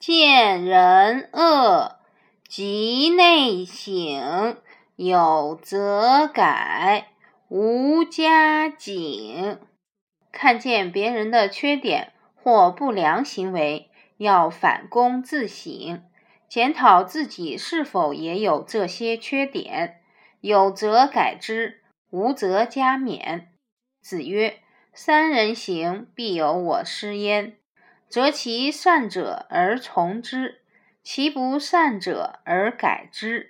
见人恶，即内省，有则改，无加警。看见别人的缺点或不良行为，要反躬自省，检讨自己是否也有这些缺点，有则改之，无则加勉。子曰：“三人行，必有我师焉。择其善者而从之，其不善者而改之。”